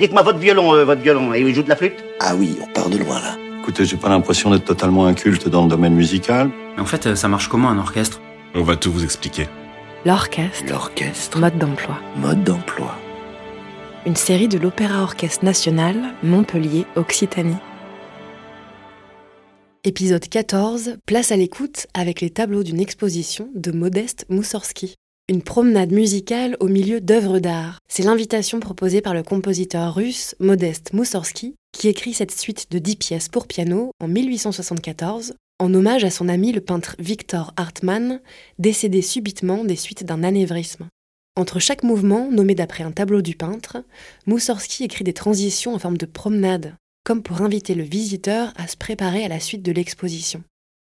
Dites-moi votre violon, euh, votre violon, et il joue de la flûte? Ah oui, on part de loin là. Écoutez, j'ai pas l'impression d'être totalement inculte dans le domaine musical. Mais en fait, euh, ça marche comment un orchestre? On va tout vous expliquer. L'orchestre, L'orchestre, mode d'emploi. mode d'emploi. Une série de l'Opéra Orchestre National, Montpellier, Occitanie. Épisode 14, place à l'écoute avec les tableaux d'une exposition de Modeste Moussorski. Une promenade musicale au milieu d'œuvres d'art. C'est l'invitation proposée par le compositeur russe Modeste Moussorski, qui écrit cette suite de 10 pièces pour piano en 1874, en hommage à son ami le peintre Victor Hartmann, décédé subitement des suites d'un anévrisme. Entre chaque mouvement, nommé d'après un tableau du peintre, Moussorski écrit des transitions en forme de promenade, comme pour inviter le visiteur à se préparer à la suite de l'exposition.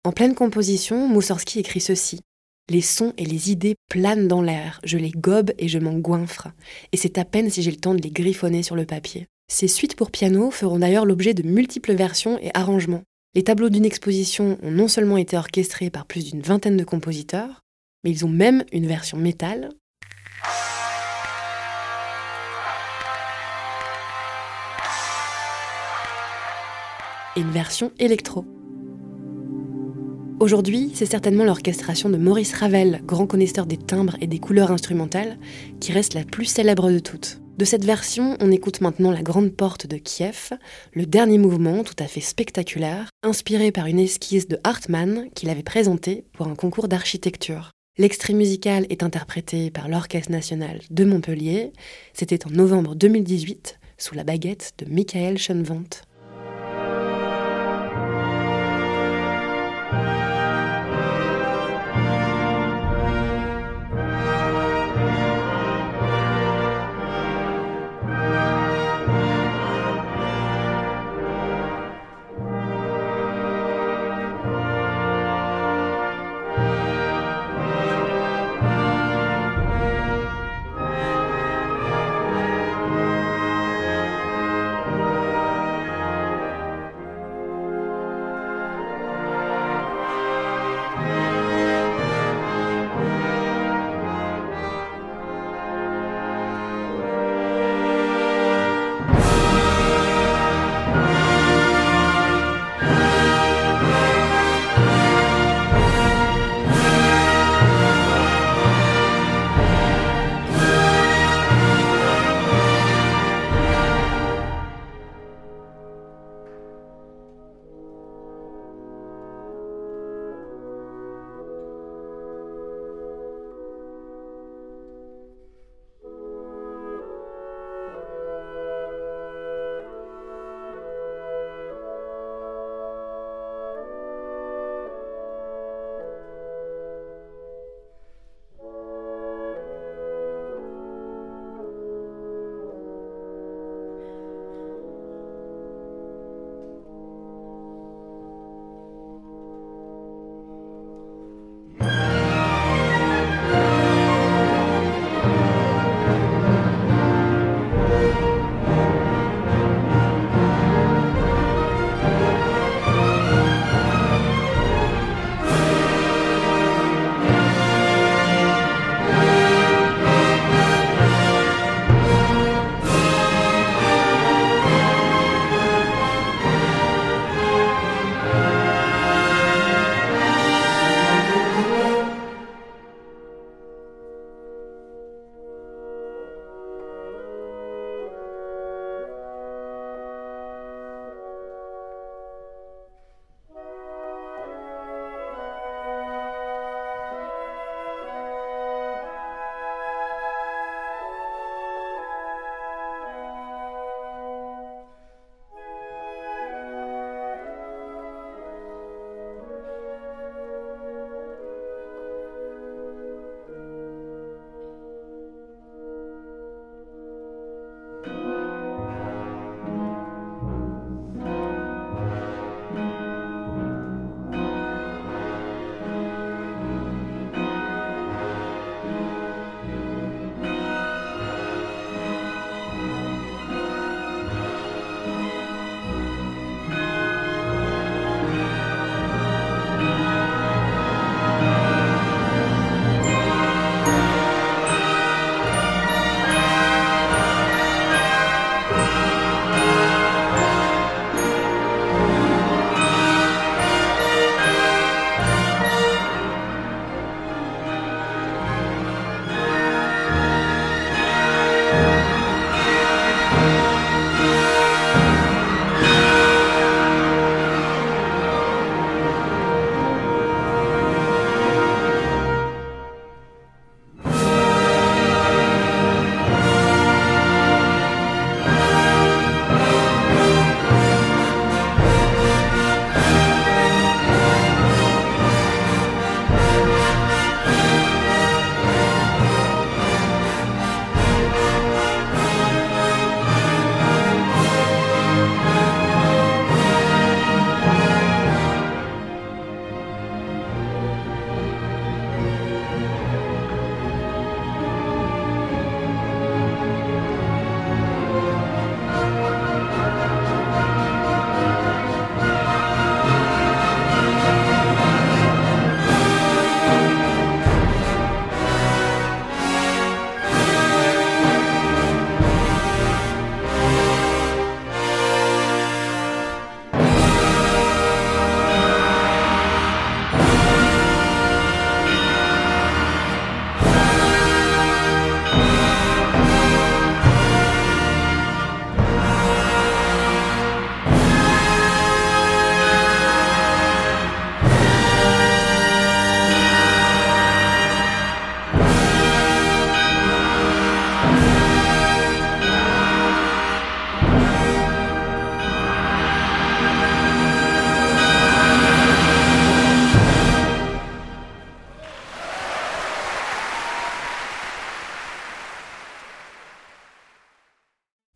En pleine composition, Moussorski écrit ceci. Les sons et les idées planent dans l'air, je les gobe et je m'en goinfre, et c'est à peine si j'ai le temps de les griffonner sur le papier. Ces suites pour piano feront d'ailleurs l'objet de multiples versions et arrangements. Les tableaux d'une exposition ont non seulement été orchestrés par plus d'une vingtaine de compositeurs, mais ils ont même une version métal, et une version électro. Aujourd'hui, c'est certainement l'orchestration de Maurice Ravel, grand connaisseur des timbres et des couleurs instrumentales, qui reste la plus célèbre de toutes. De cette version, on écoute maintenant la Grande Porte de Kiev, le dernier mouvement tout à fait spectaculaire, inspiré par une esquisse de Hartmann qu'il avait présentée pour un concours d'architecture. L'extrait musical est interprété par l'Orchestre national de Montpellier. C'était en novembre 2018, sous la baguette de Michael Schoenwandt.